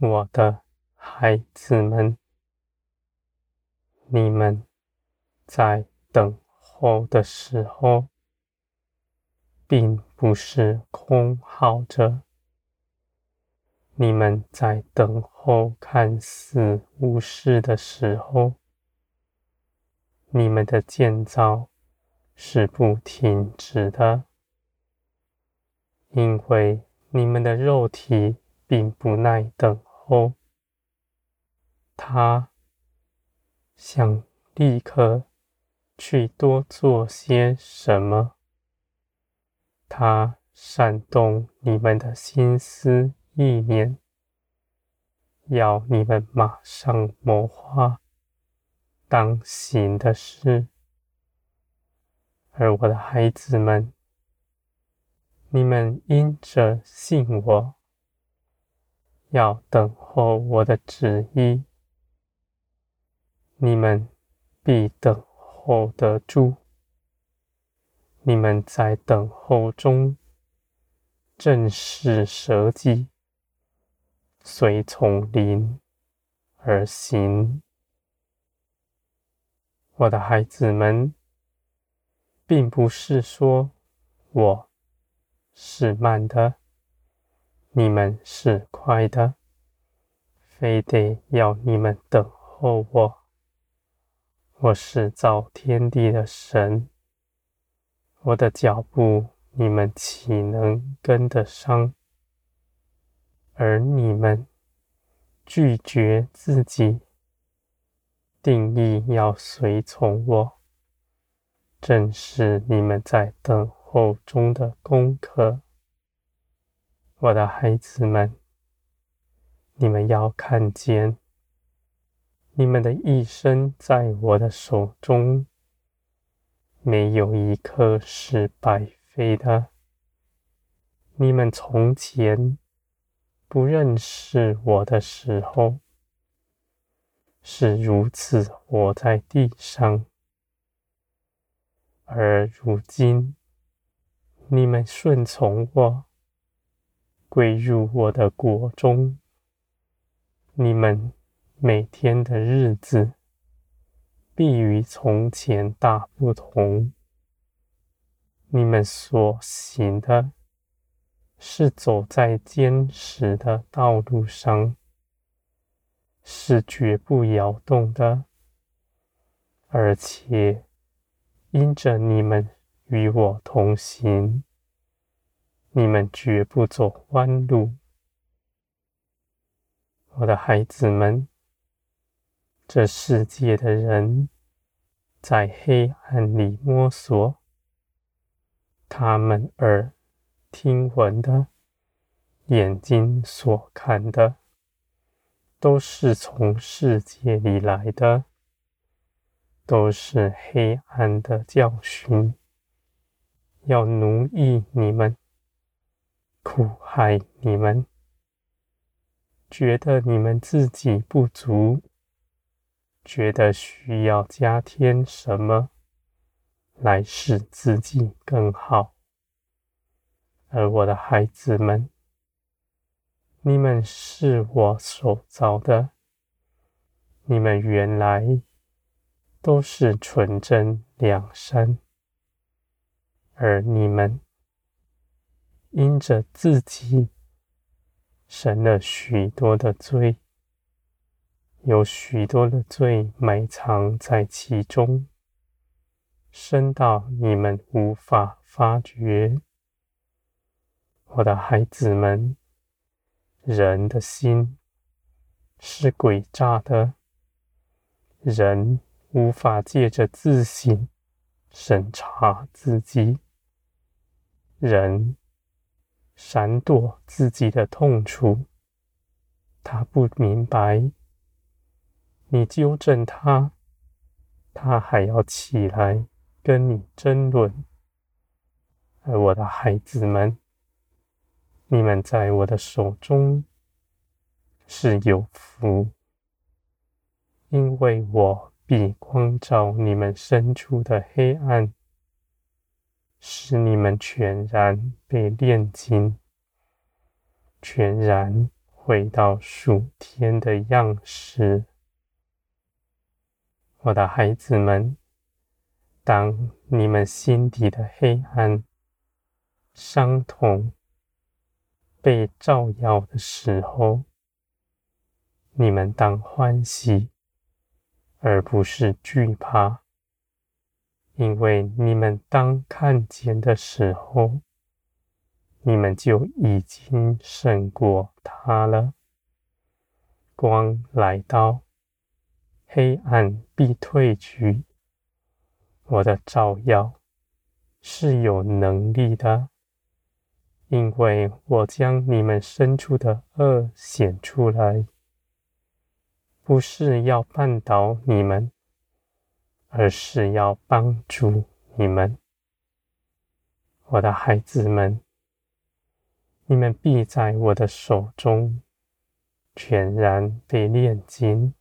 我的孩子们，你们在等候的时候，并不是空耗着；你们在等候看似无事的时候，你们的建造是不停止的，因为你们的肉体并不耐等。后，他想立刻去多做些什么？他煽动你们的心思意念，要你们马上谋划当行的事。而我的孩子们，你们因着信我。要等候我的旨意，你们必等候得住。你们在等候中，正是舍己，随从灵而行。我的孩子们，并不是说我是慢的。你们是快的，非得要你们等候我。我是造天地的神，我的脚步你们岂能跟得上？而你们拒绝自己，定义要随从我，正是你们在等候中的功课。我的孩子们，你们要看见，你们的一生在我的手中，没有一刻是白费的。你们从前不认识我的时候，是如此活在地上，而如今你们顺从我。归入我的国中，你们每天的日子必与从前大不同。你们所行的，是走在坚实的道路上，是绝不摇动的，而且因着你们与我同行。你们绝不走弯路，我的孩子们。这世界的人在黑暗里摸索，他们耳听闻的，眼睛所看的，都是从世界里来的，都是黑暗的教训，要奴役你们。苦害你们，觉得你们自己不足，觉得需要加添什么来使自己更好。而我的孩子们，你们是我所造的，你们原来都是纯真良善，而你们。因着自己生了许多的罪，有许多的罪埋藏在其中，深到你们无法发觉。我的孩子们，人的心是诡诈的，人无法借着自省审查自己，人。闪躲自己的痛楚，他不明白。你纠正他，他还要起来跟你争论。而我的孩子们，你们在我的手中是有福，因为我必光照你们深处的黑暗。使你们全然被炼金，全然回到属天的样式。我的孩子们，当你们心底的黑暗、伤痛被照耀的时候，你们当欢喜，而不是惧怕，因为你们当看见的时候，你们就已经胜过他了。光来到。黑暗必退去，我的照耀是有能力的，因为我将你们深处的恶显出来，不是要绊倒你们，而是要帮助你们，我的孩子们，你们必在我的手中全然被炼金。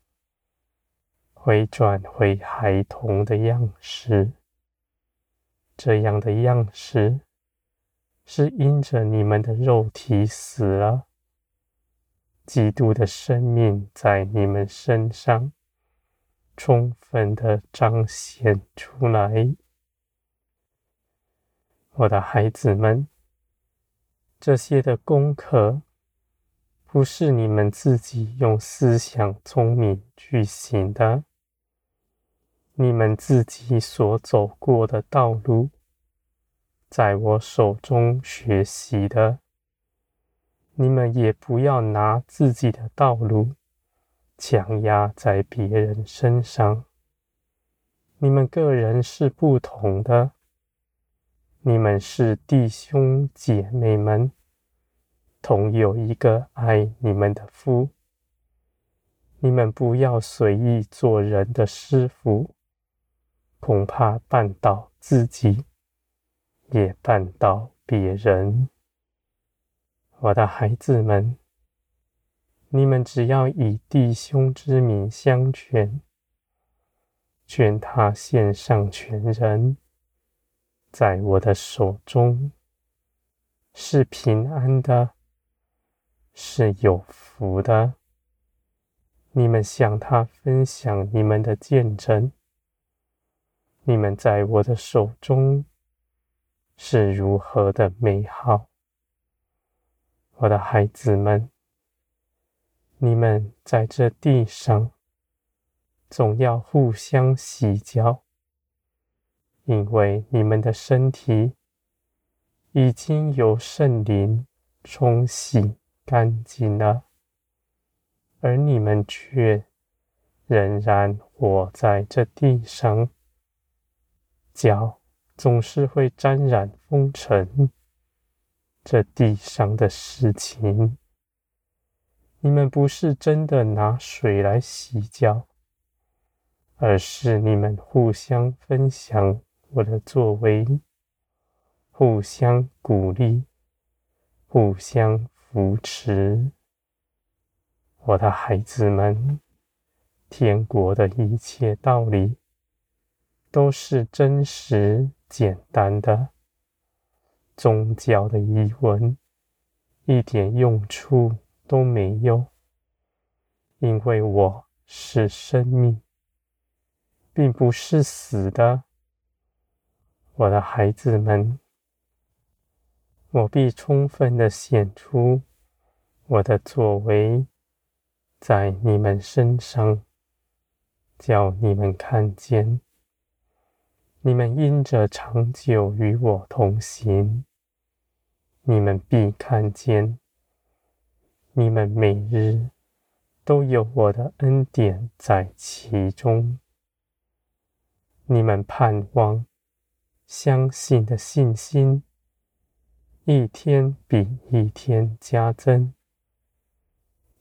回转回孩童的样式，这样的样式是因着你们的肉体死了，基督的生命在你们身上充分的彰显出来。我的孩子们，这些的功课不是你们自己用思想聪明去行的。你们自己所走过的道路，在我手中学习的，你们也不要拿自己的道路强压在别人身上。你们个人是不同的，你们是弟兄姐妹们，同有一个爱你们的父。你们不要随意做人的师傅。恐怕绊倒自己，也绊倒别人。我的孩子们，你们只要以弟兄之名相劝，劝他献上全人，在我的手中是平安的，是有福的。你们向他分享你们的见证。你们在我的手中是如何的美好，我的孩子们！你们在这地上总要互相洗脚，因为你们的身体已经由圣灵冲洗干净了，而你们却仍然活在这地上。脚总是会沾染风尘，这地上的事情，你们不是真的拿水来洗脚，而是你们互相分享我的作为，互相鼓励，互相扶持。我的孩子们，天国的一切道理。都是真实简单的，宗教的仪文一点用处都没有，因为我是生命，并不是死的。我的孩子们，我必充分的显出我的作为在你们身上，叫你们看见。你们因着长久与我同行，你们必看见，你们每日都有我的恩典在其中。你们盼望、相信的信心，一天比一天加增。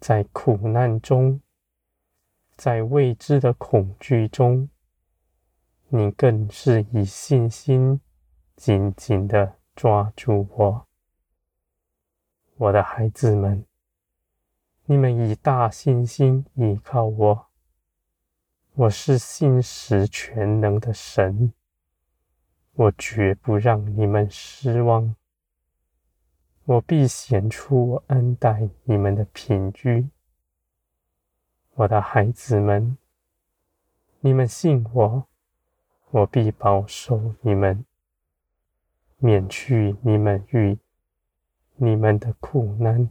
在苦难中，在未知的恐惧中。你更是以信心紧紧的抓住我，我的孩子们，你们以大信心依靠我。我是信实全能的神，我绝不让你们失望。我必显出我恩待你们的凭据。我的孩子们，你们信我，我必保守你们，免去你们与你们的苦难。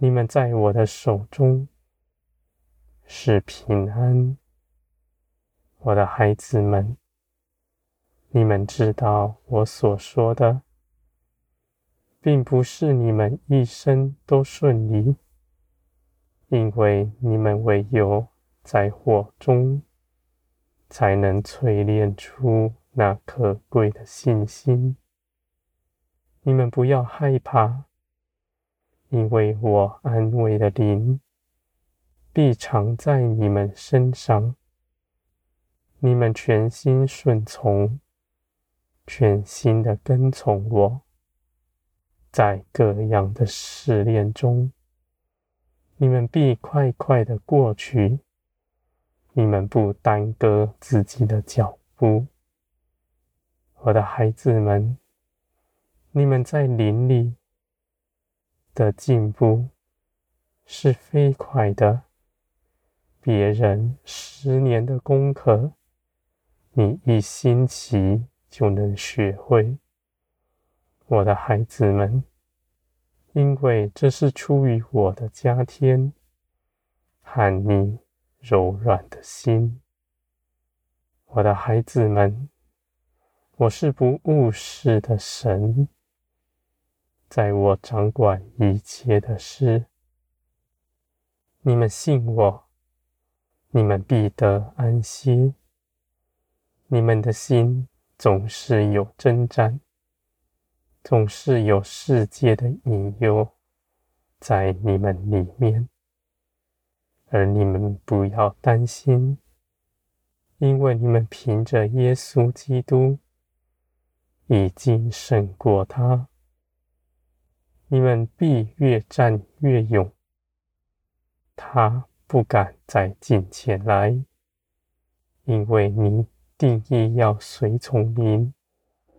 你们在我的手中是平安。我的孩子们，你们知道我所说的。并不是你们一生都顺利，因为你们唯有在火中，才能淬炼出那可贵的信心。你们不要害怕，因为我安慰的灵必常在你们身上。你们全心顺从，全心的跟从我。在各样的试炼中，你们必快快的过去。你们不耽搁自己的脚步，我的孩子们，你们在林里的进步是飞快的。别人十年的功课，你一星期就能学会。我的孩子们，因为这是出于我的加添和你柔软的心。我的孩子们，我是不误事的神，在我掌管一切的事。你们信我，你们必得安息。你们的心总是有征战。总是有世界的引诱在你们里面，而你们不要担心，因为你们凭着耶稣基督已经胜过他。你们必越战越勇，他不敢再近前来，因为你定义要随从您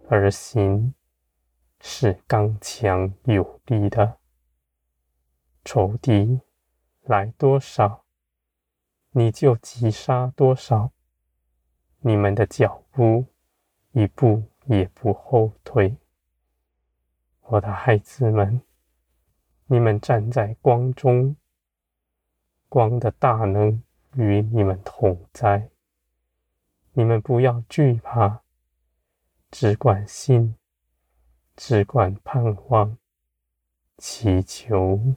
而行。是刚强有力的，仇敌来多少，你就击杀多少。你们的脚步一步也不后退。我的孩子们，你们站在光中，光的大能与你们同在。你们不要惧怕，只管信。只管盼望，祈求。